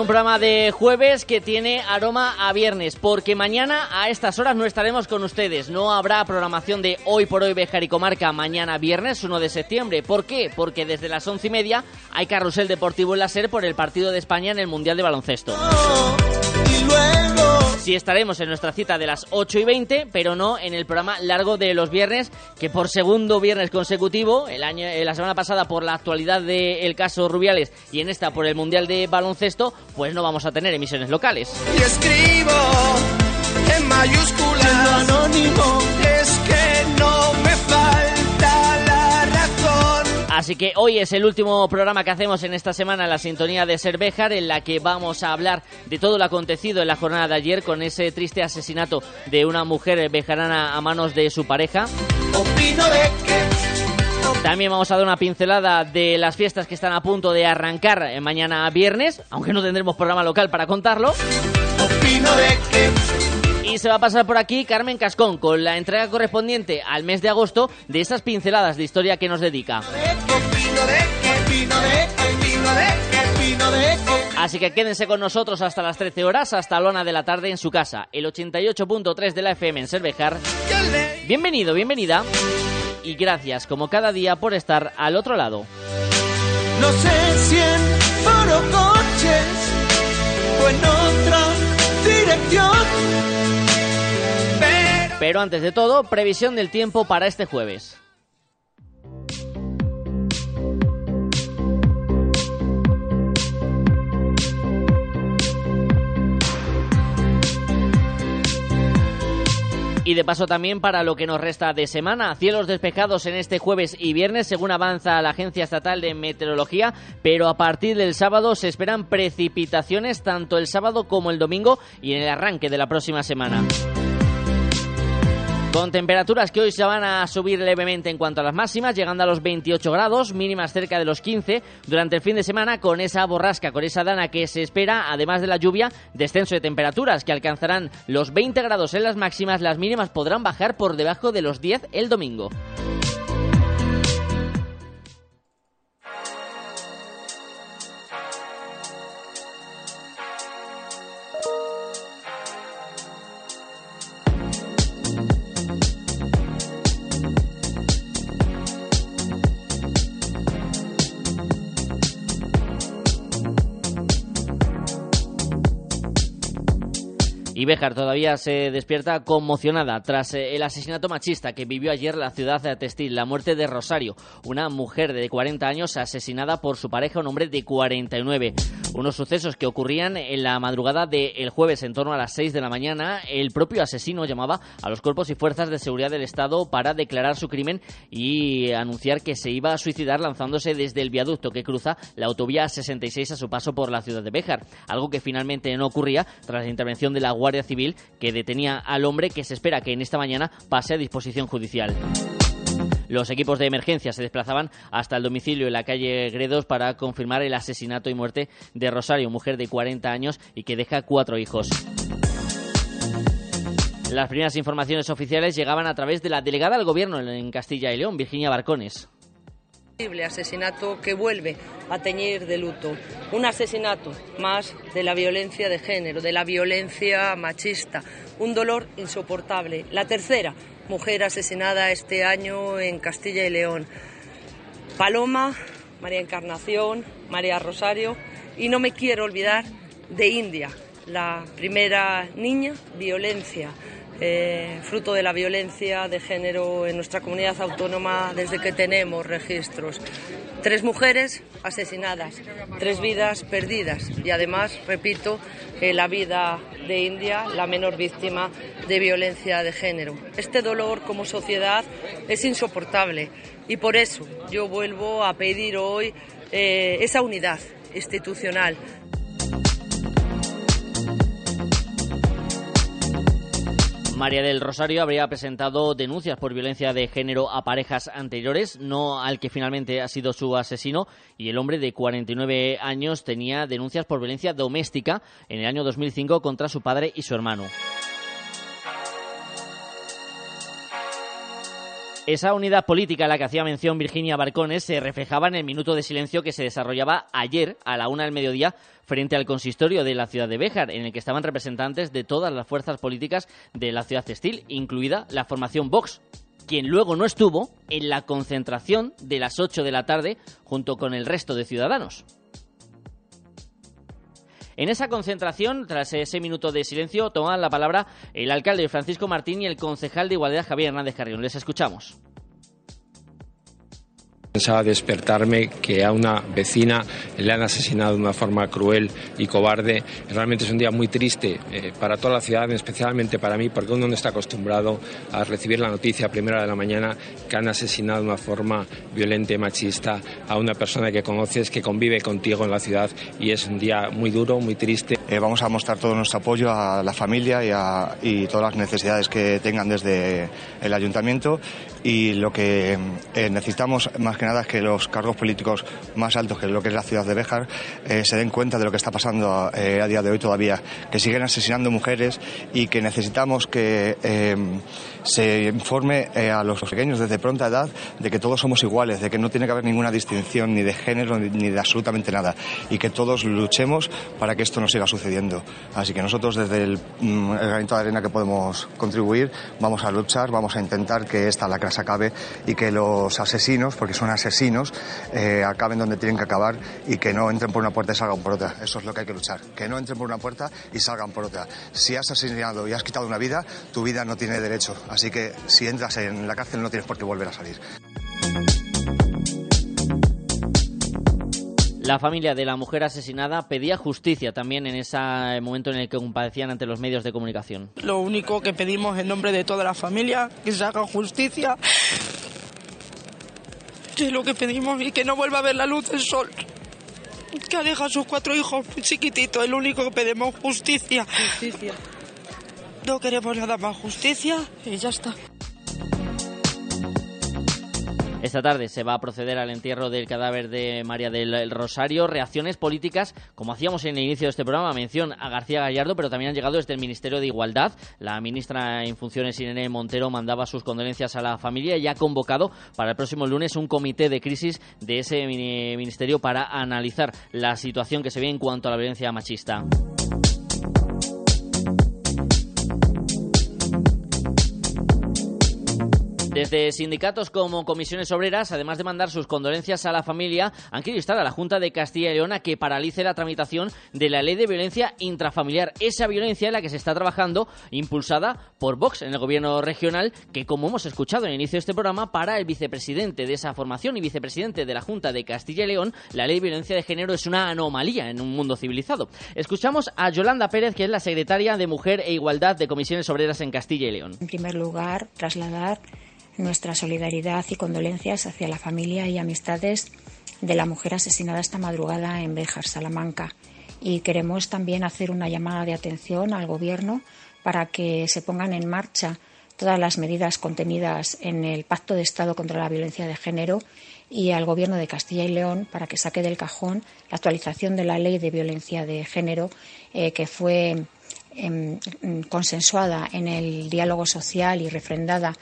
un programa de jueves que tiene aroma a viernes, porque mañana a estas horas no estaremos con ustedes. No habrá programación de Hoy por Hoy Bejar y Comarca mañana viernes 1 de septiembre. ¿Por qué? Porque desde las once y media hay carrusel deportivo en la SER por el partido de España en el Mundial de Baloncesto. Sí estaremos en nuestra cita de las 8 y 20, pero no en el programa largo de los viernes, que por segundo viernes consecutivo, el año, eh, la semana pasada por la actualidad del caso Rubiales y en esta por el Mundial de Baloncesto, pues no vamos a tener emisiones locales. Y escribo en mayúsculas anónimo, es que no me falta. Así que hoy es el último programa que hacemos en esta semana en la sintonía de Cervejar, en la que vamos a hablar de todo lo acontecido en la jornada de ayer con ese triste asesinato de una mujer bejarana a manos de su pareja. También vamos a dar una pincelada de las fiestas que están a punto de arrancar eh, mañana viernes, aunque no tendremos programa local para contarlo. opino de que Y se va a pasar por aquí Carmen Cascón con la entrega correspondiente al mes de agosto de esas pinceladas de historia que nos dedica. Así que quédense con nosotros hasta las 13 horas, hasta la una de la tarde en su casa, el 88.3 de la FM en Cervejar. Bienvenido, bienvenida. Y gracias, como cada día, por estar al otro lado. No sé si en coches o en otra dirección. Pero antes de todo, previsión del tiempo para este jueves. Y de paso también para lo que nos resta de semana, cielos despejados en este jueves y viernes según avanza la Agencia Estatal de Meteorología, pero a partir del sábado se esperan precipitaciones tanto el sábado como el domingo y en el arranque de la próxima semana. Con temperaturas que hoy se van a subir levemente en cuanto a las máximas, llegando a los 28 grados, mínimas cerca de los 15 durante el fin de semana con esa borrasca, con esa dana que se espera, además de la lluvia, descenso de temperaturas que alcanzarán los 20 grados en las máximas, las mínimas podrán bajar por debajo de los 10 el domingo. Y Béjar todavía se despierta conmocionada tras eh, el asesinato machista que vivió ayer la ciudad de textil, la muerte de Rosario, una mujer de 40 años asesinada por su pareja, un hombre de 49. Unos sucesos que ocurrían en la madrugada del jueves en torno a las 6 de la mañana. El propio asesino llamaba a los cuerpos y fuerzas de seguridad del Estado para declarar su crimen y anunciar que se iba a suicidar lanzándose desde el viaducto que cruza la autovía 66 a su paso por la ciudad de Béjar, algo que finalmente no ocurría tras la intervención de la Guardia Civil que detenía al hombre que se espera que en esta mañana pase a disposición judicial. Los equipos de emergencia se desplazaban hasta el domicilio en la calle Gredos para confirmar el asesinato y muerte de Rosario, mujer de 40 años y que deja cuatro hijos. Las primeras informaciones oficiales llegaban a través de la delegada del gobierno en Castilla y León, Virginia Barcones. Asesinato que vuelve a teñir de luto. Un asesinato más de la violencia de género, de la violencia machista. Un dolor insoportable. La tercera mujer asesinada este año en Castilla y León. Paloma, María Encarnación, María Rosario y no me quiero olvidar de India, la primera niña, violencia. eh, fruto de la violencia de género en nuestra comunidad autónoma desde que tenemos registros. Tres mujeres asesinadas, tres vidas perdidas y además, repito, la vida de India, la menor víctima de violencia de género. Este dolor como sociedad es insoportable y por eso yo vuelvo a pedir hoy eh, esa unidad institucional. María del Rosario habría presentado denuncias por violencia de género a parejas anteriores, no al que finalmente ha sido su asesino, y el hombre de 49 años tenía denuncias por violencia doméstica en el año 2005 contra su padre y su hermano. Esa unidad política a la que hacía mención Virginia Barcones se reflejaba en el minuto de silencio que se desarrollaba ayer a la una del mediodía frente al consistorio de la ciudad de Béjar, en el que estaban representantes de todas las fuerzas políticas de la ciudad textil, incluida la formación Vox, quien luego no estuvo en la concentración de las 8 de la tarde junto con el resto de ciudadanos. En esa concentración, tras ese minuto de silencio, toman la palabra el alcalde Francisco Martín y el concejal de Igualdad Javier Hernández Carrión. Les escuchamos. Pensaba despertarme que a una vecina le han asesinado de una forma cruel y cobarde. Realmente es un día muy triste eh, para toda la ciudad, especialmente para mí, porque uno no está acostumbrado a recibir la noticia a primera de la mañana que han asesinado de una forma violenta y machista a una persona que conoces, que convive contigo en la ciudad y es un día muy duro, muy triste. Eh, vamos a mostrar todo nuestro apoyo a la familia y, a, y todas las necesidades que tengan desde el ayuntamiento y lo que eh, necesitamos más que nada es que los cargos políticos más altos que lo que es la ciudad de Béjar eh, se den cuenta de lo que está pasando eh, a día de hoy todavía, que siguen asesinando mujeres y que necesitamos que se informe a los pequeños desde pronta edad de que todos somos iguales, de que no tiene que haber ninguna distinción ni de género ni de absolutamente nada y que todos luchemos para que esto no siga sucediendo. Así que nosotros desde el, mm, el granito de arena que podemos contribuir vamos a luchar, vamos a intentar que esta lacra se acabe y que los asesinos, porque son asesinos, eh, acaben donde tienen que acabar y que no entren por una puerta y salgan por otra. Eso es lo que hay que luchar. Que no entren por una puerta y salgan por otra. Si has asesinado y has quitado una vida, tu vida no tiene derecho. Así que si entras en la cárcel no tienes por qué volver a salir. La familia de la mujer asesinada pedía justicia también en ese momento en el que compadecían ante los medios de comunicación. Lo único que pedimos en nombre de toda la familia, que se haga justicia. Que es lo que pedimos y que no vuelva a ver la luz del sol. Que aleja a sus cuatro hijos chiquititos, es lo único que pedimos, justicia. Justicia. No queremos nada más, justicia y ya está. Esta tarde se va a proceder al entierro del cadáver de María del Rosario. Reacciones políticas, como hacíamos en el inicio de este programa, mención a García Gallardo, pero también han llegado desde el Ministerio de Igualdad. La ministra en funciones, Irene Montero, mandaba sus condolencias a la familia y ha convocado para el próximo lunes un comité de crisis de ese ministerio para analizar la situación que se ve en cuanto a la violencia machista. Desde sindicatos como comisiones obreras, además de mandar sus condolencias a la familia, han querido instar a la Junta de Castilla y León a que paralice la tramitación de la ley de violencia intrafamiliar. Esa violencia en la que se está trabajando, impulsada por Vox en el gobierno regional, que como hemos escuchado en el inicio de este programa, para el vicepresidente de esa formación y vicepresidente de la Junta de Castilla y León, la ley de violencia de género es una anomalía en un mundo civilizado. Escuchamos a Yolanda Pérez, que es la secretaria de Mujer e Igualdad de Comisiones Obreras en Castilla y León. En primer lugar, trasladar nuestra solidaridad y condolencias hacia la familia y amistades de la mujer asesinada esta madrugada en Béjar, Salamanca. Y queremos también hacer una llamada de atención al Gobierno para que se pongan en marcha todas las medidas contenidas en el Pacto de Estado contra la Violencia de Género y al Gobierno de Castilla y León para que saque del cajón la actualización de la Ley de Violencia de Género eh, que fue em, consensuada en el diálogo social y refrendada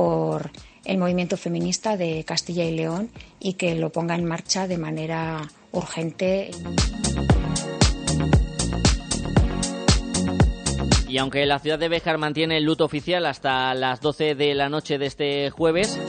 por el movimiento feminista de Castilla y León y que lo ponga en marcha de manera urgente. Y aunque la ciudad de Béjar mantiene el luto oficial hasta las 12 de la noche de este jueves,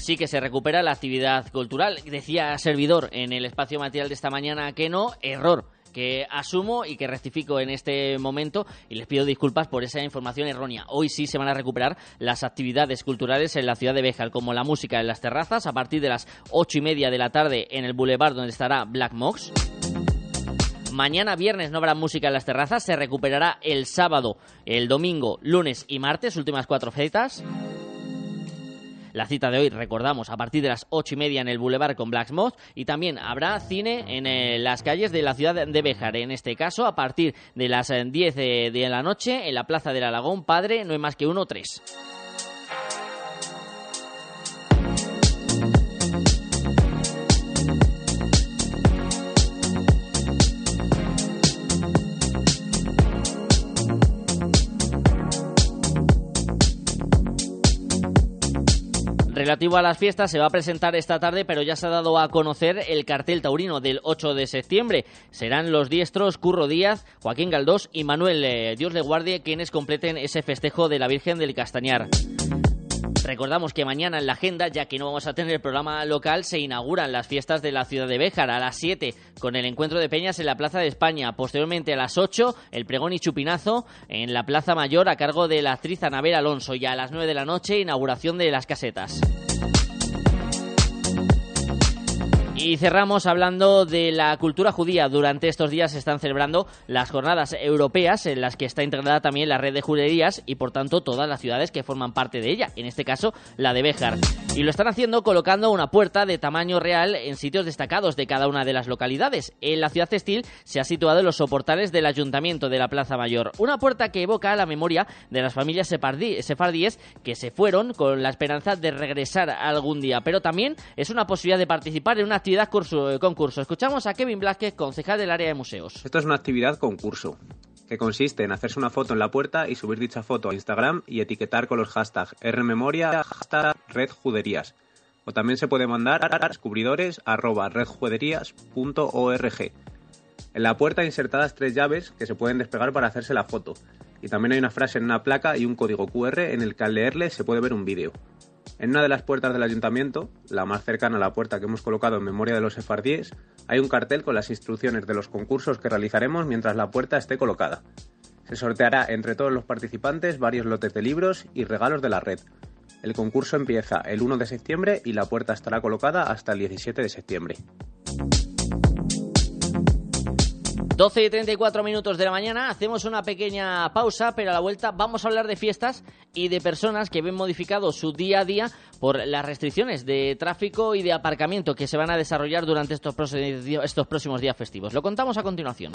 sí que se recupera la actividad cultural. Decía servidor en el espacio material de esta mañana que no, error que asumo y que rectifico en este momento y les pido disculpas por esa información errónea. Hoy sí se van a recuperar las actividades culturales en la ciudad de Béjar, como la música en las terrazas a partir de las ocho y media de la tarde en el Boulevard donde estará Black Mox. Mañana viernes no habrá música en las terrazas, se recuperará el sábado, el domingo, lunes y martes, últimas cuatro fechas. La cita de hoy, recordamos, a partir de las ocho y media en el Boulevard con Blacksmith y también habrá cine en eh, las calles de la ciudad de Béjar. En este caso, a partir de las 10 eh, de, la noche en la Plaza del Alagón, Padre, no hay más que uno tres. Relativo a las fiestas, se va a presentar esta tarde, pero ya se ha dado a conocer el cartel taurino del 8 de septiembre. Serán los diestros Curro Díaz, Joaquín Galdós y Manuel eh, Dios de Guardia quienes completen ese festejo de la Virgen del Castañar. Recordamos que mañana en la agenda, ya que no vamos a tener el programa local, se inauguran las fiestas de la ciudad de Béjar a las 7 con el encuentro de peñas en la Plaza de España. Posteriormente a las 8 el pregón y chupinazo en la Plaza Mayor a cargo de la actriz Anabel Alonso y a las 9 de la noche inauguración de las casetas. Y cerramos hablando de la cultura judía. Durante estos días se están celebrando las jornadas europeas en las que está integrada también la red de juderías y por tanto todas las ciudades que forman parte de ella, en este caso la de Béjar. Y lo están haciendo colocando una puerta de tamaño real en sitios destacados de cada una de las localidades. En la ciudad textil se ha situado en los soportales del ayuntamiento de la Plaza Mayor. Una puerta que evoca la memoria de las familias sefardíes que se fueron con la esperanza de regresar algún día. Pero también es una posibilidad de participar en una actividad curso, eh, concurso. Escuchamos a Kevin Blasquez, concejal del área de museos. Esto es una actividad concurso que consiste en hacerse una foto en la puerta y subir dicha foto a Instagram y etiquetar con los hashtags Rmemoria, hashtag redjuderías. O también se puede mandar a descubridores En la puerta insertadas tres llaves que se pueden despegar para hacerse la foto. Y también hay una frase en una placa y un código QR en el que al leerle se puede ver un vídeo. En una de las puertas del ayuntamiento, la más cercana a la puerta que hemos colocado en memoria de los sefardíes, hay un cartel con las instrucciones de los concursos que realizaremos mientras la puerta esté colocada. Se sorteará entre todos los participantes varios lotes de libros y regalos de la red. El concurso empieza el 1 de septiembre y la puerta estará colocada hasta el 17 de septiembre. 12 y 34 minutos de la mañana, hacemos una pequeña pausa, pero a la vuelta vamos a hablar de fiestas y de personas que ven modificado su día a día por las restricciones de tráfico y de aparcamiento que se van a desarrollar durante estos, próximos días festivos. Lo contamos a continuación.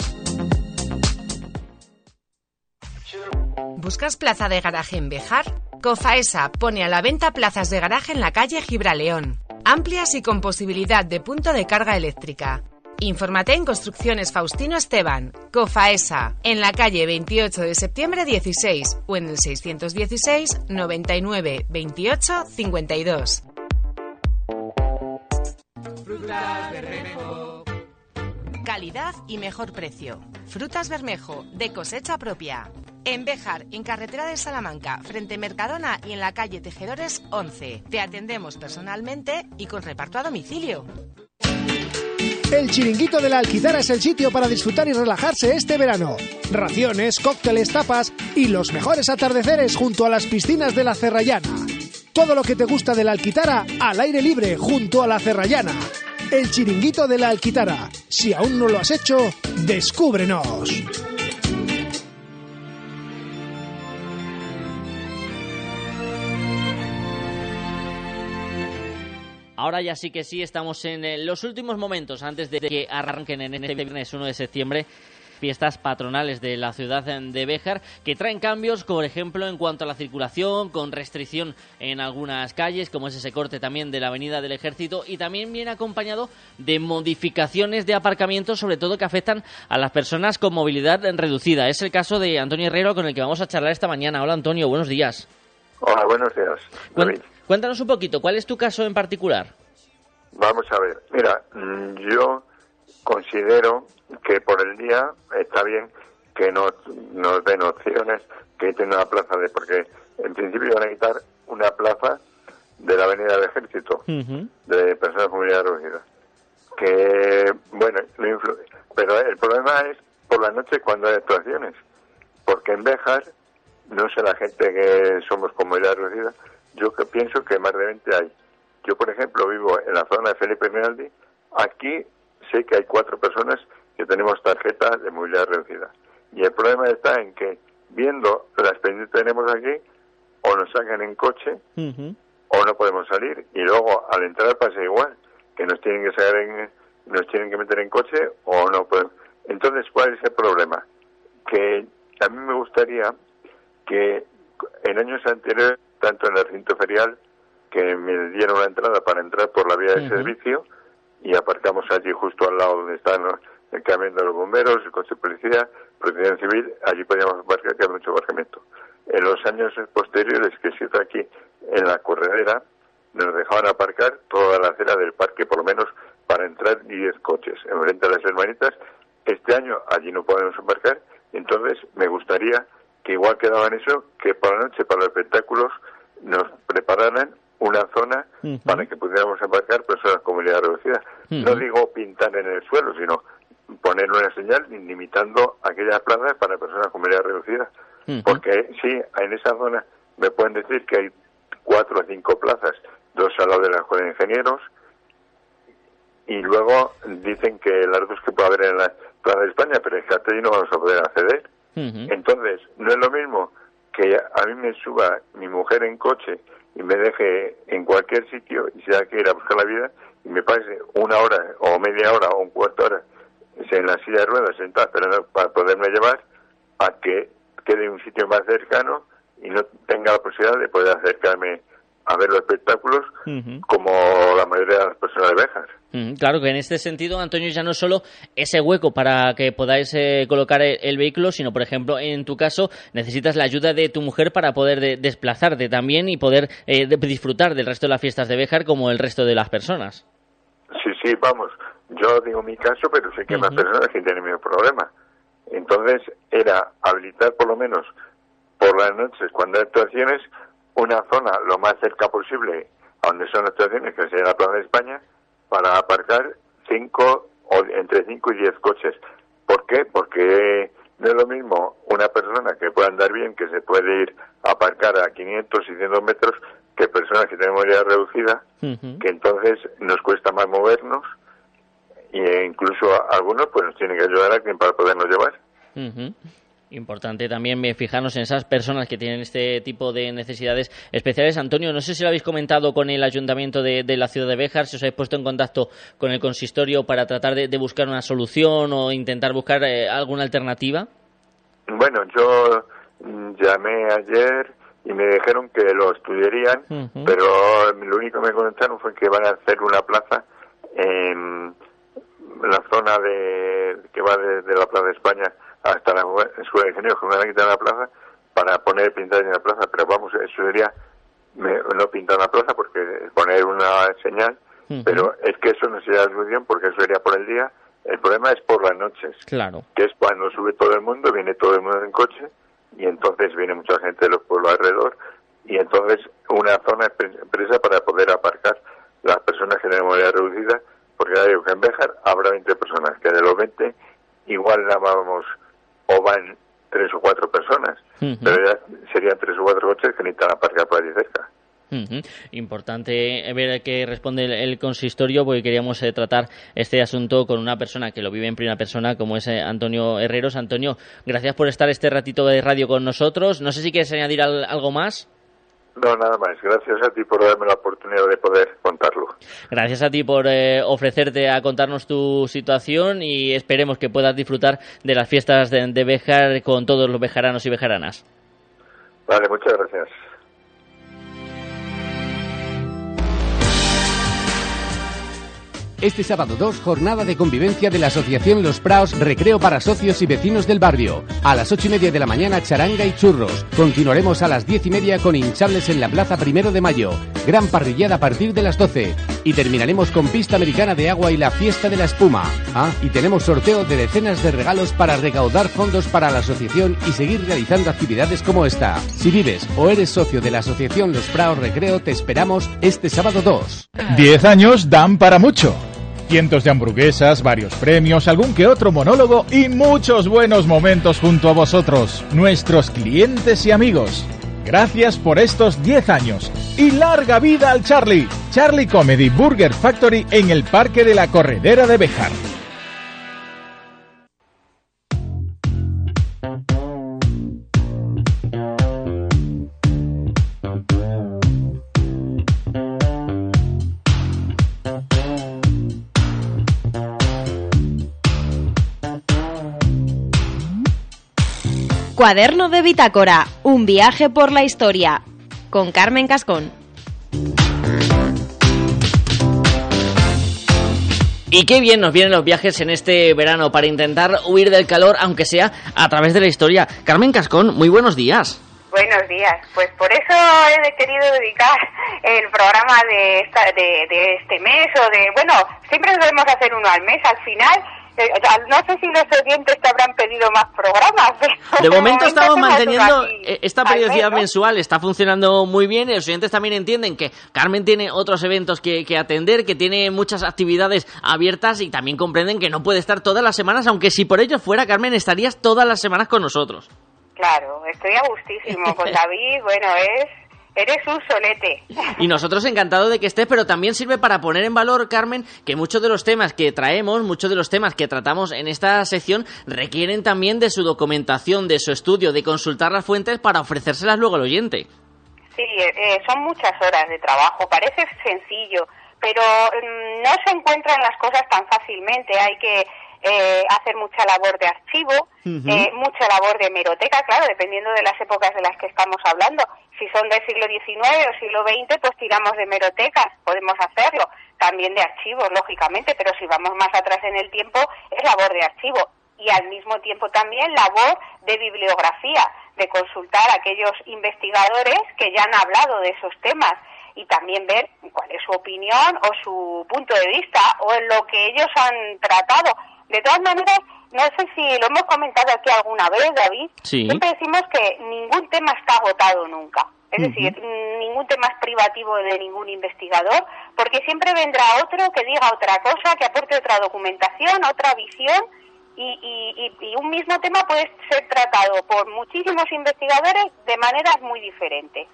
¿Buscas plaza de garaje en Bejar? Cofaesa pone a la venta plazas de garaje en la calle Gibraleón, amplias y con posibilidad de punto de carga eléctrica. Infórmate en Construcciones Faustino Esteban, COFAESA, en la calle 28 de septiembre 16 o en el 616 99 28 52. Frutas Bermejo. Calidad y mejor precio. Frutas Bermejo, de cosecha propia. En Béjar, en carretera de Salamanca, frente Mercadona y en la calle Tejedores 11. Te atendemos personalmente y con reparto a domicilio. El Chiringuito de la Alquitara es el sitio para disfrutar y relajarse este verano. Raciones, cócteles, tapas y los mejores atardeceres junto a las piscinas de la Cerrallana. Todo lo que te gusta de la Alquitara al aire libre junto a la Cerrallana. El Chiringuito de la Alquitara. Si aún no lo has hecho, descúbrenos. Ahora ya sí que sí, estamos en eh, los últimos momentos antes de que arranquen en este viernes 1 de septiembre fiestas patronales de la ciudad de Béjar que traen cambios, por ejemplo, en cuanto a la circulación, con restricción en algunas calles, como es ese corte también de la Avenida del Ejército, y también viene acompañado de modificaciones de aparcamiento, sobre todo que afectan a las personas con movilidad reducida. Es el caso de Antonio Herrero, con el que vamos a charlar esta mañana. Hola, Antonio, buenos días. Hola, buenos días. Cuéntanos un poquito, ¿cuál es tu caso en particular? Vamos a ver, mira, mm, yo considero que por el día está bien que nos, nos den opciones, que tenga una plaza de, porque en principio van a quitar una plaza de la Avenida del Ejército, de personas con movilidad reducida. Que, bueno, pero el problema es por la noche cuando hay actuaciones, porque en Bejar, no sé la gente que somos con movilidad reducida, yo que pienso que más de 20 hay. Yo, por ejemplo, vivo en la zona de Felipe Minaldi. Aquí sé que hay cuatro personas que tenemos tarjeta de movilidad reducida. Y el problema está en que, viendo las pendientes que tenemos aquí, o nos sacan en coche, o no podemos salir. Y luego, al entrar pasa igual, que nos tienen que sacar en, nos tienen que meter en coche, o no podemos. Entonces, ¿cuál es el problema? Que a mí me gustaría que en años anteriores tanto en el recinto ferial que me dieron la entrada para entrar por la vía de servicio y aparcamos allí justo al lado donde están el camión de los bomberos, el coche de policía, protección civil, allí podíamos aparcar, que hay mucho aparcamiento. En los años posteriores que se hizo aquí en la corredera, nos dejaban aparcar toda la acera del parque, por lo menos para entrar 10 coches enfrente de las hermanitas. Este año allí no podemos aparcar, entonces me gustaría que igual quedaban eso, que por la noche para los espectáculos nos prepararan una zona para que pudiéramos aparcar personas con movilidad reducida. No digo pintar en el suelo, sino poner una señal limitando aquellas plazas para personas con movilidad reducida. Porque sí, en esa zona me pueden decir que hay cuatro o cinco plazas, dos al lado de la Escuela de Ingenieros, y luego dicen que las dos que puede haber en la Plaza de España, pero es que hasta ahí no vamos a poder acceder. Entonces, no es lo mismo que a mí me suba mi mujer en coche y me deje en cualquier sitio y sea que ir a buscar la vida y me pase una hora o media hora o un cuarto de hora en la silla de ruedas sentada esperando para poderme llevar a que quede en un sitio más cercano y no tenga la posibilidad de poder acercarme a ver los espectáculos como la mayoría de las personas de Béjar. Mm, Claro que en este sentido, Antonio, ya no es solo ese hueco para que podáis eh, colocar el, el vehículo, sino, por ejemplo, en tu caso, necesitas la ayuda de tu mujer para poder de- desplazarte también y poder eh, de- disfrutar del resto de las fiestas de Béjar como el resto de las personas. Sí, sí, vamos. Yo digo mi caso, pero sé que hay más personas que tienen el mismo problema. Entonces, era habilitar por lo menos por las noches, cuando hay actuaciones, una zona lo más cerca posible a donde son actuaciones, que sería la Plaza de España, para aparcar cinco o entre cinco y diez coches. ¿Por qué? Porque no es lo mismo una persona que pueda andar bien, que se puede ir a aparcar a 500 y 100 metros, que personas que tienen movilidad reducida, que entonces nos cuesta más movernos e incluso a- algunos pues nos tienen que ayudar a alguien para podernos llevar. Importante también eh, fijarnos en esas personas que tienen este tipo de necesidades especiales. Antonio, no sé si lo habéis comentado con el ayuntamiento de, de la ciudad de Béjar, si os habéis puesto en contacto con el consistorio para tratar de, de buscar una solución o intentar buscar eh, alguna alternativa. Bueno, yo mm, llamé ayer y me dijeron que lo estudiarían, pero lo único que me comentaron fue que van a hacer una plaza en la zona de que va desde la Plaza de España hasta la Escuela de Ingenieros, que me van a quitar la plaza para poner pintar en la plaza, pero vamos, eso sería me- no pintar la plaza porque poner una señal, pero es que eso no sería la solución porque eso sería por el día. El problema es por las noches Claro. que es cuando sube todo el mundo, viene todo el mundo en coche y entonces viene mucha gente de los pueblos alrededor y entonces una zona presa para poder aparcar las personas que tienen movilidad reducida, porque ya digo que en Béjar habrá 20 personas, que de los 20 igual nada vamos o van tres o cuatro personas, pero ya serían tres o cuatro coches que necesitan aparcar por allí cerca. Ujú. Importante ver qué responde el, el consistorio porque queríamos eh, tratar este asunto con una persona que lo vive en primera persona como es eh, Antonio Herreros. Antonio, gracias por estar este ratito de radio con nosotros. No sé si quieres añadir al- algo más. No, nada más. Gracias a ti por darme la oportunidad de poder contarlo. Gracias a ti por eh, ofrecerte a contarnos tu situación y esperemos que puedas disfrutar de las fiestas de, de Béjar con todos los bejaranos y bejaranas. Vale, muchas gracias. Este sábado 2, jornada de convivencia de la Asociación Los Praos Recreo para socios y vecinos del barrio. A las 8 y media de la mañana, charanga y churros. Continuaremos a las 10 y media con hinchables en la Plaza Primero de Mayo. Gran parrillada a partir de las 12. Y terminaremos con pista americana de agua y la fiesta de la espuma. Ah, y tenemos sorteo de decenas de regalos para recaudar fondos para la asociación y seguir realizando actividades como esta. Si vives o eres socio de la Asociación Los Praos Recreo, te esperamos este sábado 2. Diez años dan para mucho. Cientos de hamburguesas, varios premios, algún que otro monólogo y muchos buenos momentos junto a vosotros, nuestros clientes y amigos. Gracias por estos 10 años y larga vida al Charlie. Charlie Comedy Burger Factory en el Parque de la Corredera de Bejar. Cuaderno de Bitácora, un viaje por la historia, con Carmen Cascón. Y qué bien nos vienen los viajes en este verano para intentar huir del calor, aunque sea a través de la historia. Carmen Cascón, muy buenos días. Buenos días. Pues por eso he querido dedicar el programa de, esta- de, de este mes o de, bueno, siempre debemos hacer uno al mes al final. Eh, No sé si los oyentes te habrán pedido más programas. De momento estamos manteniendo aquí eh, esta periodicidad mensual, está funcionando muy bien. Los oyentes también entienden que Carmen tiene otros eventos que, que atender, que tiene muchas actividades abiertas y también comprenden que no puede estar todas las semanas, aunque si por ello fuera, Carmen, estarías todas las semanas con nosotros. Claro, estoy a gustísimo con David. Bueno, es eres un solete. Y nosotros encantados de que estés, pero también sirve para poner en valor, Carmen, que muchos de los temas que traemos, muchos de los temas que tratamos en esta sección requieren también de su documentación, de su estudio, de consultar las fuentes para ofrecérselas luego al oyente. Sí, eh, eh, son muchas horas de trabajo. Parece sencillo, pero mm, no se encuentran las cosas tan fácilmente. Hay que eh, hacer mucha labor de archivo, eh, mucha labor de hemeroteca, claro, dependiendo de las épocas de las que estamos hablando. Si son del siglo XIX o siglo XX, pues tiramos de hemerotecas, podemos hacerlo. También de archivos, lógicamente, pero si vamos más atrás en el tiempo, es labor de archivo. Y al mismo tiempo también labor de bibliografía, de consultar a aquellos investigadores que ya han hablado de esos temas y también ver cuál es su opinión o su punto de vista o en lo que ellos han tratado. De todas maneras, no sé si lo hemos comentado aquí alguna vez, David. Sí. Siempre decimos que ningún tema está agotado nunca. Es decir, ningún tema es privativo de ningún investigador, porque siempre vendrá otro que diga otra cosa, que aporte otra documentación, otra visión, y, y- y- un mismo tema puede ser tratado por muchísimos investigadores de maneras muy diferentes.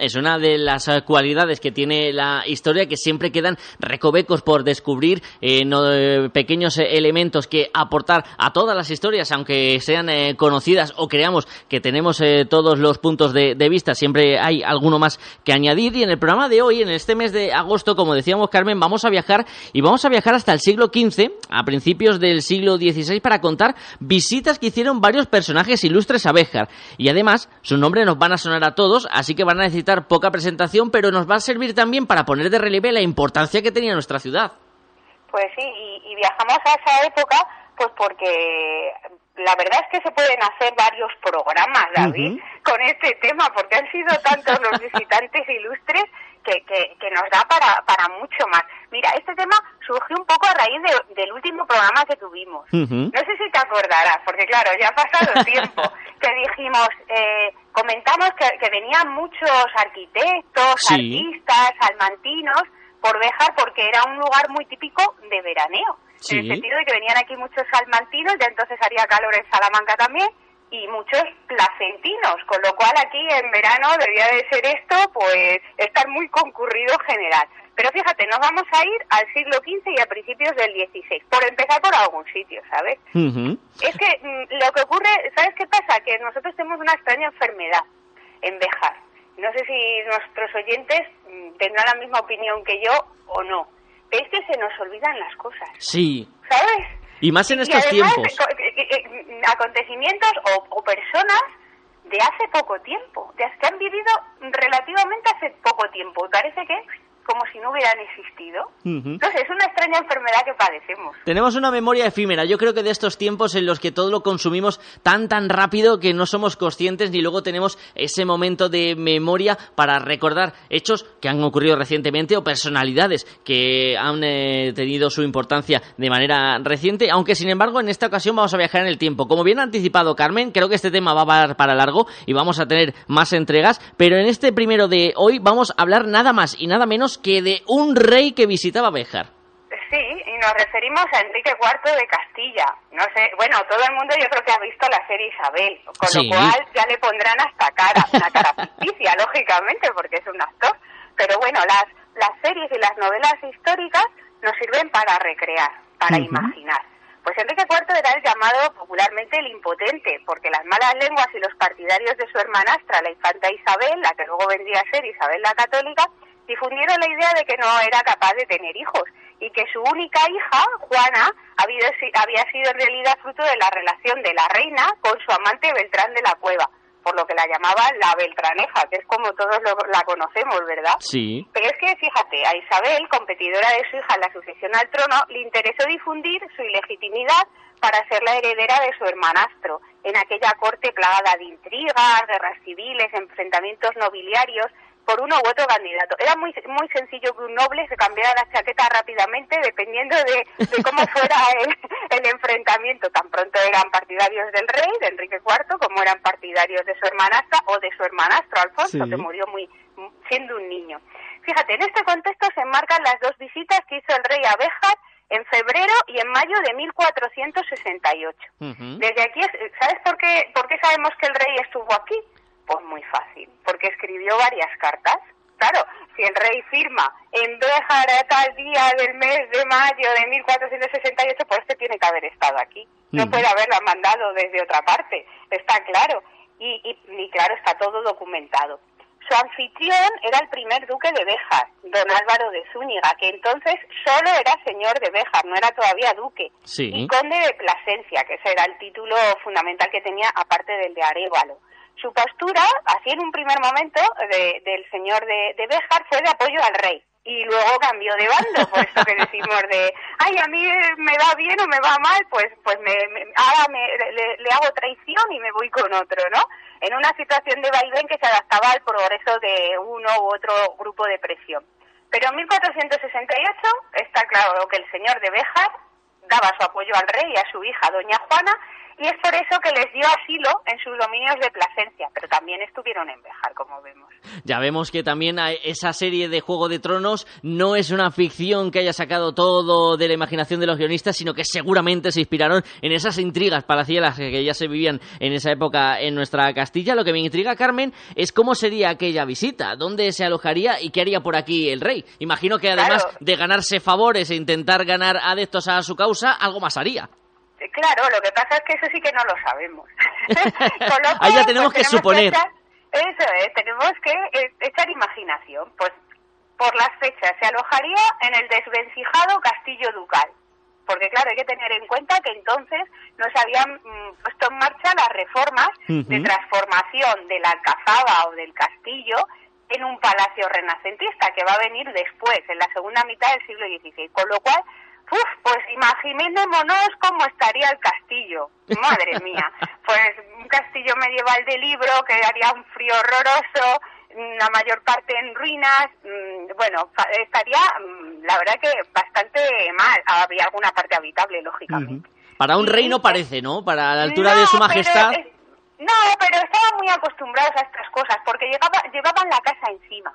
Es una de las eh, cualidades que tiene la historia que siempre quedan recovecos por descubrir, eh, no, eh, pequeños eh, elementos que aportar a todas las historias, aunque sean eh, conocidas o creamos que tenemos todos los puntos de, de vista, siempre hay alguno más que añadir. Y en el programa de hoy, en este mes de agosto, como decíamos Carmen, vamos a viajar y vamos a viajar hasta el siglo XV, a principios del siglo XVI, para contar visitas que hicieron varios personajes ilustres a Béjar. Y además, su nombre nos van a sonar a todos, así que van a necesitar poca presentación, pero nos va a servir también para poner de relieve la importancia que tenía nuestra ciudad. Pues sí, y, y viajamos a esa época pues porque la verdad es que se pueden hacer varios programas, David, con este tema, porque han sido tantos los visitantes ilustres que, que, que nos da para, para mucho más. Mira, este tema surgió un poco a raíz de- del último programa que tuvimos. No sé si te acordarás, porque claro, ya ha pasado tiempo, que dijimos, eh, comentamos que, que venían muchos arquitectos, Sí. artistas, salmantinos, por Béjar, porque era un lugar muy típico de veraneo. Sí. En el sentido de que venían aquí muchos salmantinos, ya entonces haría calor en Salamanca también, y muchos placentinos, con lo cual aquí en verano debía de ser esto, pues, estar muy concurrido en general. Pero fíjate, nos vamos a ir al siglo XV y a principios del XVI, por empezar por algún sitio, ¿sabes? Es que mm, lo que ocurre, ¿sabes qué pasa? Que nosotros tenemos una extraña enfermedad en Bejar. No sé si nuestros oyentes mm, tendrán la misma opinión que yo o no. Pero es que se nos olvidan las cosas, Sí. ¿sabes? Y más en Y estos además, tiempos. eh, eh, eh, acontecimientos o, o personas de hace poco tiempo, de que han vivido relativamente hace poco tiempo. Y parece que como si no hubieran existido. Ujú. Entonces, es una extraña enfermedad que padecemos. Tenemos una memoria efímera. Yo creo que de estos tiempos en los que todo lo consumimos tan tan rápido que no somos conscientes ni luego tenemos ese momento de memoria para recordar hechos que han ocurrido recientemente o personalidades que han eh, tenido su importancia de manera reciente. Aunque sin embargo en esta ocasión vamos a viajar en el tiempo. Como bien ha anticipado Carmen, creo que este tema va a para largo y vamos a tener más entregas. Pero en este primero de hoy vamos a hablar nada más y nada menos que de un rey que visitaba Béjar. Sí, y nos referimos a Enrique IV de Castilla. No sé, bueno, todo el mundo yo creo que ha visto la serie Isabel, con Sí. lo cual ya le pondrán hasta cara, una cara ficticia, lógicamente, porque es un actor. Pero bueno, las, las series y las novelas históricas nos sirven para recrear, para imaginar. Pues Enrique IV era el llamado popularmente el impotente, porque las malas lenguas y los partidarios de su hermanastra, la infanta Isabel, la que luego vendría a ser Isabel la Católica, difundieron la idea de que no era capaz de tener hijos y que su única hija, Juana, había, había sido en realidad fruto de la relación de la reina con su amante Beltrán de la Cueva. por lo que la llamaban la Beltraneja, que es como todos lo- la conocemos, ¿verdad? Sí. Pero es que, fíjate, a Isabel, competidora de su hija en la sucesión al trono, le interesó difundir su ilegitimidad para ser la heredera de su hermanastro, en aquella corte plagada de intrigas, guerras civiles, enfrentamientos nobiliarios por uno u otro candidato. Era muy muy sencillo que un noble se cambiara la chaqueta rápidamente dependiendo de, de cómo fuera el, el enfrentamiento. Tan pronto eran partidarios del rey, de Enrique IV, como eran partidarios de su hermanastra o de su hermanastro Alfonso, Sí. que murió muy siendo un niño. Fíjate, en este contexto se enmarcan las dos visitas que hizo el rey a Béjar en febrero y en mayo de 1468. Desde aquí, es- ¿sabes por qué, por qué sabemos que el rey estuvo aquí? Pues muy fácil, porque escribió varias cartas. Claro, si el rey firma en Béjar tal día del mes de mayo de 1468, pues este tiene que haber estado aquí. No Ujú. puede haberla mandado desde otra parte, está claro. Y, y, y claro, está todo documentado. Su anfitrión era el primer duque de Béjar, don Álvaro de Zúñiga, que entonces solo era señor de Béjar, no era todavía duque. Sí. Y conde de Plasencia, que ese era el título fundamental que tenía, aparte del de Arévalo. Su postura, así en un primer momento, de- del señor de, de fue de apoyo al rey. Y luego cambió de bando, por eso que decimos de, ay, a mí me va bien o me va mal, pues pues me, me- ahora me- le, le hago traición y me voy con otro, ¿no? En una situación de vaivén que se adaptaba al progreso de uno u otro grupo de presión. Pero en 1468 está claro que el señor de Béjar daba su apoyo al rey y a su hija, doña Juana, y es por eso que les dio asilo en sus dominios de Plasencia, pero también estuvieron en Béjar, como vemos. Ya vemos que también esa serie de Juego de Tronos no es una ficción que haya sacado todo de la imaginación de los guionistas, sino que seguramente se inspiraron en esas intrigas palaciegas que ya se vivían en esa época en nuestra Castilla. Lo que me intriga, Carmen, es cómo sería aquella visita, dónde se alojaría y qué haría por aquí el rey. Imagino que además Claro. de ganarse favores e intentar ganar adeptos a su causa, algo más haría. Claro, lo que pasa es que eso sí que no lo sabemos. Ahí ya cual, tenemos pues, que suponer. echar- eso es, tenemos que eh, echar imaginación. Pues por las fechas se alojaría en el desvencijado castillo ducal. Porque claro, hay que tener en cuenta que entonces no se habían mm, puesto en marcha las reformas de transformación de la alcazaba o del castillo en un palacio renacentista que va a venir después, en la segunda mitad del siglo XVI. Con lo cual, uf, pues imaginémonos cómo estaría el castillo. Madre mía, pues un castillo medieval de libro que haría un frío horroroso, la mayor parte en ruinas, mm, bueno, estaría, mm, la verdad que bastante mal. Habría alguna parte habitable, lógicamente. Para un rey no parece, ¿no? Para la altura No, de su pero, majestad. no, pero estaban muy acostumbrados a estas cosas porque llegaba, llevaban la casa encima.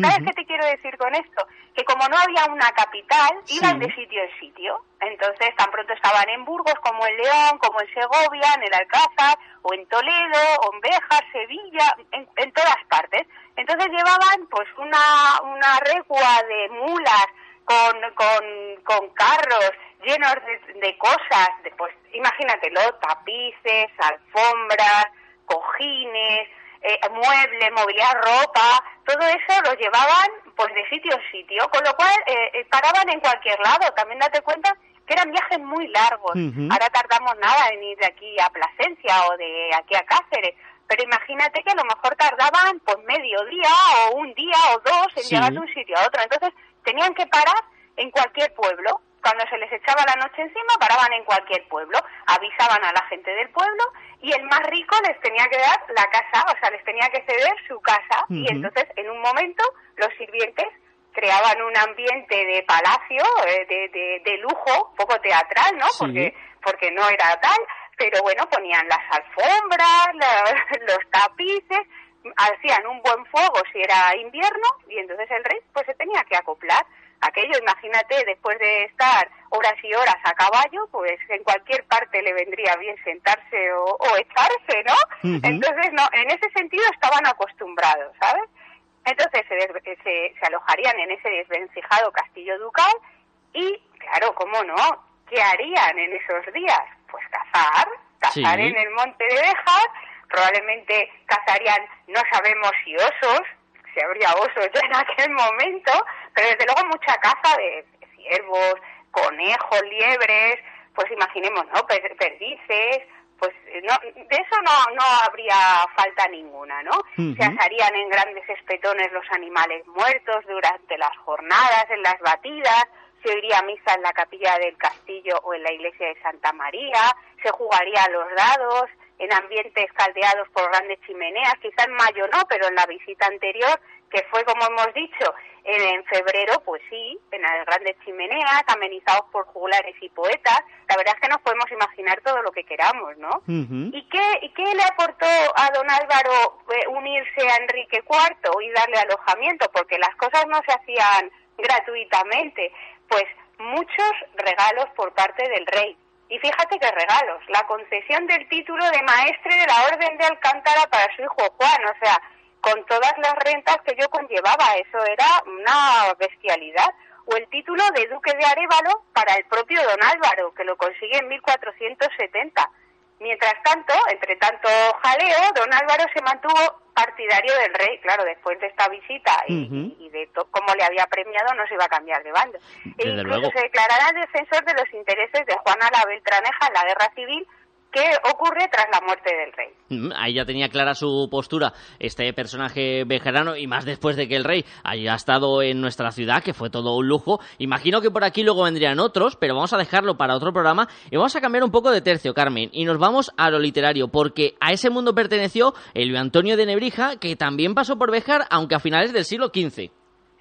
¿Sabes Ujú. qué te quiero decir con esto? Que como no había una capital, iban de sitio en sitio. Entonces, tan pronto estaban en Burgos como en León, como en Segovia, en el Alcázar, o en Toledo, o en Béjar, Sevilla, en, en todas partes. Entonces llevaban pues una, una recua de mulas con, con, con carros llenos de, de cosas, de, pues imagínatelo, tapices, alfombras, cojines, eh, muebles, mobiliario, ropa, todo eso lo llevaban pues de sitio en sitio, con lo cual eh, eh, paraban en cualquier lado. También date cuenta que eran viajes muy largos. Ahora tardamos nada en ir de aquí a Plasencia o de aquí a Cáceres, pero imagínate que a lo mejor tardaban pues medio día o un día o dos en Sí. llegar de un sitio a otro. Entonces tenían que parar en cualquier pueblo. Cuando se les echaba la noche encima, paraban en cualquier pueblo, avisaban a la gente del pueblo y el más rico les tenía que dar la casa, o sea, les tenía que ceder su casa y entonces en un momento los sirvientes creaban un ambiente de palacio, eh, de, de, de lujo, poco teatral, ¿no? Sí. Porque, porque no era tal, pero bueno, ponían las alfombras, la- los tapices, hacían un buen fuego si era invierno y entonces el rey pues se tenía que acoplar. Aquello, imagínate, después de estar horas y horas a caballo, pues en cualquier parte le vendría bien sentarse o, o echarse, ¿no? Entonces, no, en ese sentido estaban acostumbrados, ¿sabes? Entonces se, se, se alojarían en ese desvencijado castillo ducal y, claro, ¿cómo no? ¿Qué harían en esos días? Pues cazar, cazar Sí. en el monte de Béjar, probablemente cazarían, no sabemos si osos, si habría osos ya en aquel momento, pero desde luego mucha caza de ciervos, conejos, liebres, pues imaginemos, ¿no? Per- Perdices, pues no, de eso no, no habría falta ninguna, ¿no? Se asarían en grandes espetones los animales muertos durante las jornadas, en las batidas, se oiría misa en la capilla del castillo o en la iglesia de Santa María, se jugaría a los dados en ambientes caldeados por grandes chimeneas, quizá en mayo no, pero en la visita anterior, que fue como hemos dicho, en, febrero, pues sí, en las grandes chimeneas, amenizados por juglares y poetas, la verdad es que nos podemos imaginar todo lo que queramos, ¿no? ¿Y, qué, ¿Y qué le aportó a don Álvaro eh, unirse a Enrique IV y darle alojamiento? Porque las cosas no se hacían gratuitamente, pues muchos regalos por parte del rey. Y fíjate qué regalos, la concesión del título de maestre de la Orden de Alcántara para su hijo Juan, o sea, con todas las rentas que yo conllevaba, eso era una bestialidad. O el título de Duque de Arevalo para el propio don Álvaro, que lo consigue en 1470. Mientras tanto, entre tanto jaleo, don Álvaro se mantuvo partidario del rey, claro, después de esta visita y, de cómo le había premiado, no se iba a cambiar de bando. e incluso se declarará defensor de los intereses de Juana la Beltraneja en la guerra civil, qué ocurre tras la muerte del rey. Mm, ahí ya tenía clara su postura este personaje bejarano y más después de que el rey haya estado en nuestra ciudad, que fue todo un lujo. Imagino que por aquí luego vendrían otros, pero vamos a dejarlo para otro programa y vamos a cambiar un poco de tercio, Carmen, y nos vamos a lo literario, porque a ese mundo perteneció Elio Antonio de Nebrija, que también pasó por Bejar, aunque a finales del siglo XV.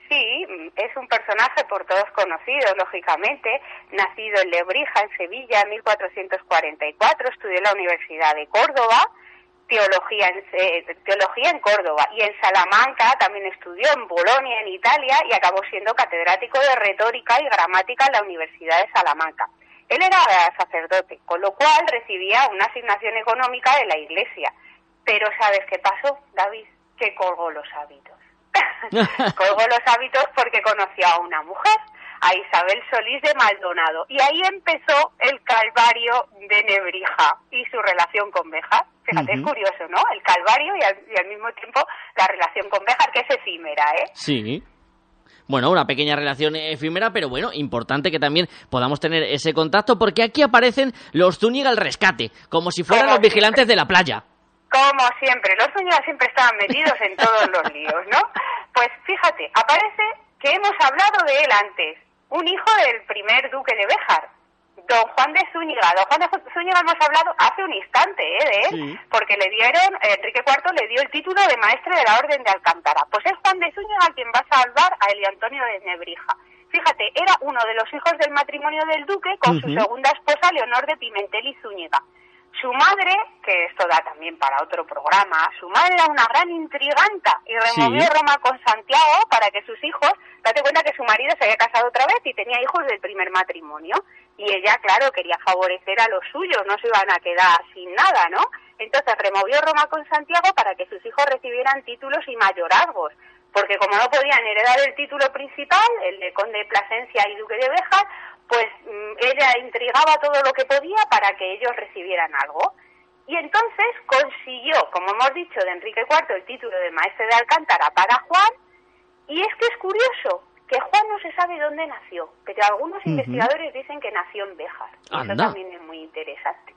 Sí, es un personaje por todos conocido, lógicamente, nacido en Lebrija, en Sevilla, en 1444, estudió en la Universidad de Córdoba, teología en, eh, teología en Córdoba y en Salamanca también estudió en Bolonia, en Italia, y acabó siendo catedrático de retórica y gramática en la Universidad de Salamanca. Él era sacerdote, con lo cual recibía una asignación económica de la Iglesia. Pero ¿sabes qué pasó, David? Que colgó los hábitos. Colgó los hábitos porque conoció a una mujer, a Isabel Solís de Maldonado. Y ahí empezó el calvario de Nebrija y su relación con Béjar. Fíjate, es curioso, ¿no? El calvario y al, mismo tiempo la relación con Béjar, que es efímera, ¿eh? Sí. Bueno, una pequeña relación efímera, pero bueno, importante que también podamos tener ese contacto porque aquí aparecen los Zúñiga al rescate, como si fueran los vigilantes de la playa. Como siempre, los Zúñiga siempre estaban metidos en todos los líos, ¿no? Pues fíjate, aparece que hemos hablado de él antes, un hijo del primer duque de Béjar, don Juan de Zúñiga. Don Juan de Zúñiga hemos hablado hace un instante ¿eh? de él, porque le dieron, Enrique IV le dio el título de maestre de la Orden de Alcántara. Pues es Juan de Zúñiga quien va a salvar a Elio Antonio de Nebrija. Fíjate, era uno de los hijos del matrimonio del duque con su segunda esposa, Leonor de Pimentel y Zúñiga. Su madre, que esto da también para otro programa, su madre era una gran intriganta y removió Roma con Santiago para que sus hijos, date cuenta que su marido se había casado otra vez y tenía hijos del primer matrimonio. Y ella, claro, quería favorecer a los suyos, no se iban a quedar sin nada, ¿no? Entonces removió Roma con Santiago para que sus hijos recibieran títulos y mayorazgos porque como no podían heredar el título principal, el de conde de Plasencia y duque de Béjar, pues mm, ella intrigaba todo lo que podía para que ellos recibieran algo. Y entonces consiguió, como hemos dicho, de Enrique IV el título de maestre de Alcántara para Juan, y es que es curioso que Juan no se sabe dónde nació, pero algunos investigadores dicen que nació en Béjar. Eso también es muy interesante.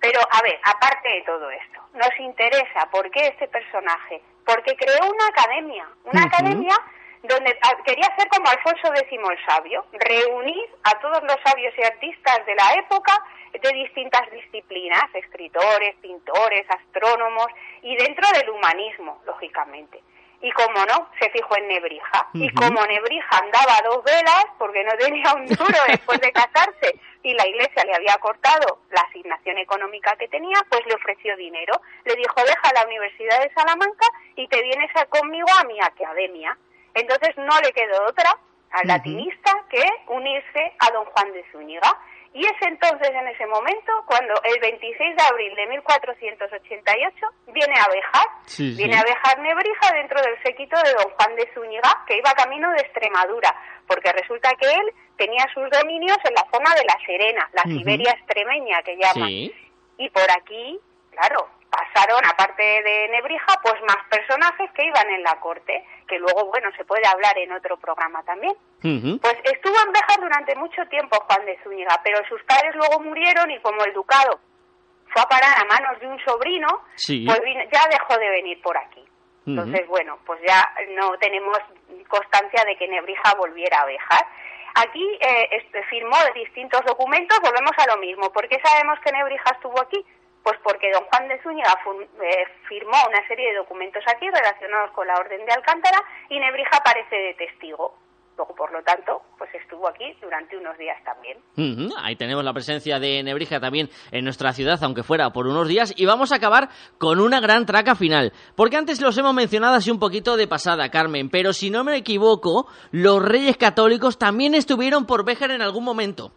Pero, a ver, aparte de todo esto, nos interesa por qué este personaje, porque creó una academia, una academia donde ah, quería ser como Alfonso X el Sabio, reunir a todos los sabios y artistas de la época de distintas disciplinas, escritores, pintores, astrónomos y dentro del humanismo, lógicamente. Y como no, se fijó en Nebrija. Y como Nebrija andaba a dos velas, porque no tenía un duro después de casarse, y la iglesia le había cortado la asignación económica que tenía, pues le ofreció dinero. Le dijo, deja la Universidad de Salamanca y te vienes a, conmigo a mi academia. Entonces no le quedó otra al latinista que unirse a don Juan de Zúñiga. Y es entonces, en ese momento, cuando el 26 de abril de 1488 viene a Bejar, viene a Bejar Nebrija dentro del séquito de don Juan de Zúñiga, que iba camino de Extremadura, porque resulta que él tenía sus dominios en la zona de La Serena, la Siberia extremeña que llaman. Y por aquí, claro, pasaron, aparte de Nebrija, pues más personajes que iban en la corte, que luego, bueno, se puede hablar en otro programa también. Pues estuvo en Béjar durante mucho tiempo Juan de Zúñiga, pero sus padres luego murieron y como el ducado fue a parar a manos de un sobrino, Sí. pues vino- ya dejó de venir por aquí. Entonces, bueno, pues ya no tenemos constancia de que Nebrija volviera a Béjar. Aquí eh, este, firmó distintos documentos, volvemos a lo mismo. ¿Por qué sabemos que Nebrija estuvo aquí? Pues porque don Juan de Zúñiga eh, firmó una serie de documentos aquí relacionados con la Orden de Alcántara y Nebrija aparece de testigo. Luego, por lo tanto, pues estuvo aquí durante unos días también. Ahí tenemos la presencia de Nebrija también en nuestra ciudad, aunque fuera por unos días. Y vamos a acabar con una gran traca final. Porque antes los hemos mencionado así un poquito de pasada, Carmen. Pero si no me equivoco, los reyes católicos también estuvieron por Béjar en algún momento.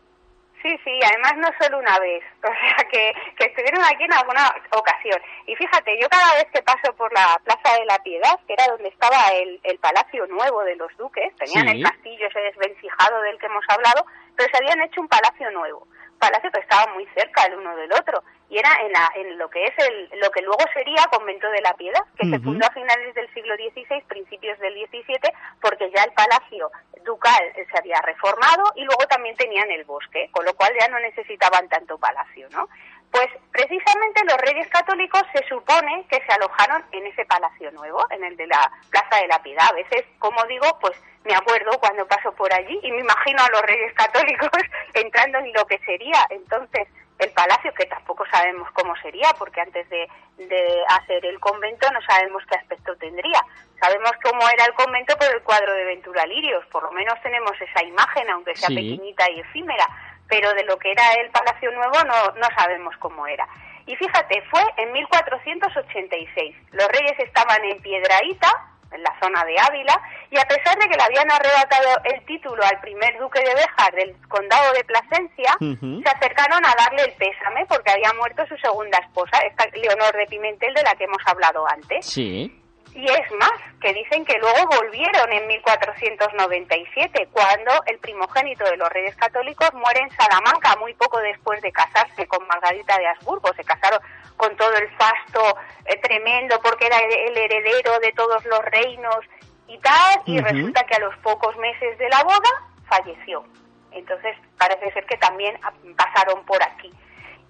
Sí, sí, además no solo una vez, o sea que, que estuvieron aquí en alguna ocasión. Y fíjate, yo cada vez que paso por la Plaza de la Piedad, que era donde estaba el, el Palacio Nuevo de los Duques, tenían Sí. el castillo ese desvencijado del que hemos hablado, pero se habían hecho un palacio nuevo. Palacio que estaba muy cerca el uno del otro y era en, la, en lo que es el, lo que luego sería Convento de la Piedad, que se fundó a finales del siglo XVI, principios del XVII, porque ya el palacio ducal se había reformado y luego también tenían el bosque, con lo cual ya no necesitaban tanto palacio, ¿no? Pues precisamente los reyes católicos se supone que se alojaron en ese palacio nuevo, en el de la Plaza de la Piedad. A veces, como digo, pues me acuerdo cuando paso por allí y me imagino a los reyes católicos entrando en lo que sería entonces el palacio, que tampoco sabemos cómo sería, porque antes de, de hacer el convento no sabemos qué aspecto tendría. Sabemos cómo era el convento por el cuadro de Ventura Lirios, por lo menos tenemos esa imagen, aunque sea Sí. pequeñita y efímera, pero de lo que era el Palacio Nuevo no, no sabemos cómo era. Y fíjate, fue en 1486. Los reyes estaban en Piedraíta, en la zona de Ávila, y a pesar de que le habían arrebatado el título al primer duque de Béjar del condado de Plasencia, se acercaron a darle el pésame porque había muerto su segunda esposa, esta Leonor de Pimentel, de la que hemos hablado antes. Sí. Y es más, que dicen que luego volvieron en 1497, cuando el primogénito de los reyes católicos muere en Salamanca, muy poco después de casarse con Margarita de Habsburgo. Se casaron con todo el fasto eh, tremendo porque era el heredero de todos los reinos y tal, y resulta que a los pocos meses de la boda falleció. Entonces parece ser que también pasaron por aquí.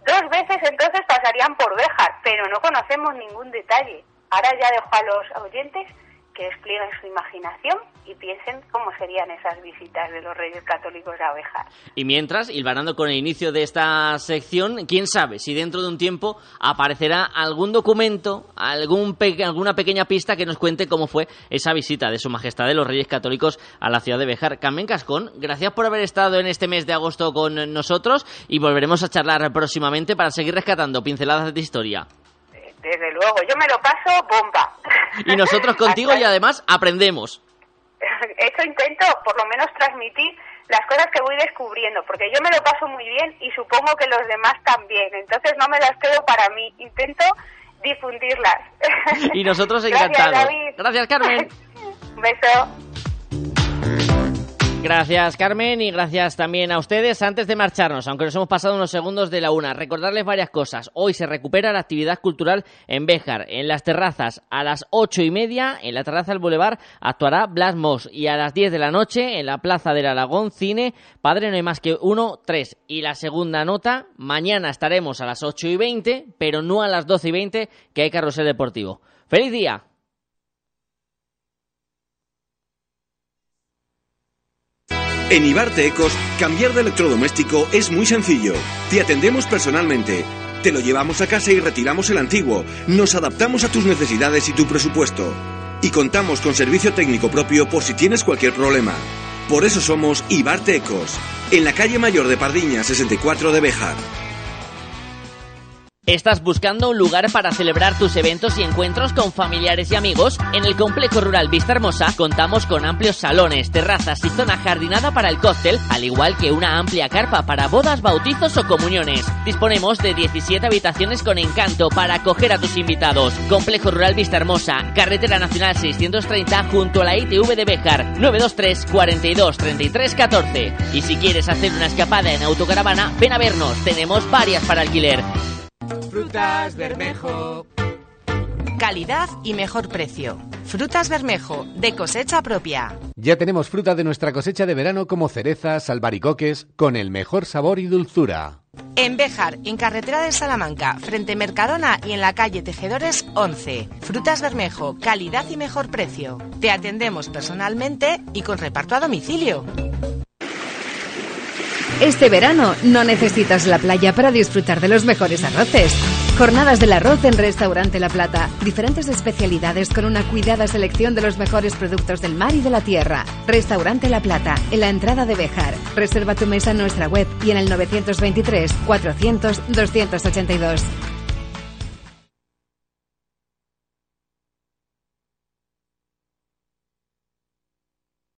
Dos veces entonces pasarían por Béjar, pero no conocemos ningún detalle. Ahora ya dejo a los oyentes que desplieguen su imaginación y piensen cómo serían esas visitas de los reyes católicos a Béjar. Y mientras, hilvanando con el inicio de esta sección, quién sabe si dentro de un tiempo aparecerá algún documento, algún alguna pequeña pista que nos cuente cómo fue esa visita de Su Majestad de los Reyes Católicos a la ciudad de Béjar. Carmen Cascón, gracias por haber estado en este mes de agosto con nosotros y volveremos a charlar próximamente para seguir rescatando pinceladas de historia. Desde luego, yo me lo paso bomba. Y nosotros contigo y además aprendemos. Eso intento por lo menos transmitir las cosas que voy descubriendo, porque yo me lo paso muy bien y supongo que los demás también. Entonces no me las quedo para mí, intento difundirlas. Y nosotros Gracias, encantados. David. Gracias, Carmen. Un beso. Gracias Carmen y gracias también a ustedes. Antes de marcharnos, aunque nos hemos pasado unos segundos de la una, recordarles varias cosas. Hoy se recupera la actividad cultural en Béjar, en las terrazas. A las ocho y media, en la terraza del Boulevard, actuará Blas Moss. Y a las diez de la noche, en la Plaza del Alagón, cine, Padre no hay más que uno, tres. Y la segunda nota, mañana estaremos a las ocho y veinte, pero no a las doce y veinte, que hay carrusel deportivo. ¡Feliz día! En Ibarte Ecos, cambiar de electrodoméstico es muy sencillo. Te atendemos personalmente. Te lo llevamos a casa y retiramos el antiguo. Nos adaptamos a tus necesidades y tu presupuesto. Y contamos con servicio técnico propio por si tienes cualquier problema. Por eso somos Ibarte Ecos, en la calle mayor de Pardiña 64 de Béjar. ¿Estás buscando un lugar para celebrar tus eventos y encuentros con familiares y amigos? En el Complejo Rural Vista Hermosa contamos con amplios salones, terrazas y zona jardinada para el cóctel, al igual que una amplia carpa para bodas, bautizos o comuniones. Disponemos de 17 habitaciones con encanto para acoger a tus invitados. Complejo Rural Vista Hermosa, Carretera Nacional 630 junto a la ITV de Béjar, 923 42 33 14. Y si quieres hacer una escapada en autocaravana, ven a vernos, tenemos varias para alquiler. Frutas Bermejo. Calidad y mejor precio. Frutas Bermejo, de cosecha propia. Ya tenemos fruta de nuestra cosecha de verano como cerezas, albaricoques, con el mejor sabor y dulzura. En Béjar, en carretera de Salamanca, frente Mercadona y en la calle Tejedores 11. Frutas Bermejo, calidad y mejor precio. Te atendemos personalmente y con reparto a domicilio. Este verano no necesitas la playa para disfrutar de los mejores arroces. Jornadas del arroz en Restaurante La Plata. Diferentes especialidades con una cuidada selección de los mejores productos del mar y de la tierra. Restaurante La Plata, en la entrada de Bejar. Reserva tu mesa en nuestra web y en el 923 400 282.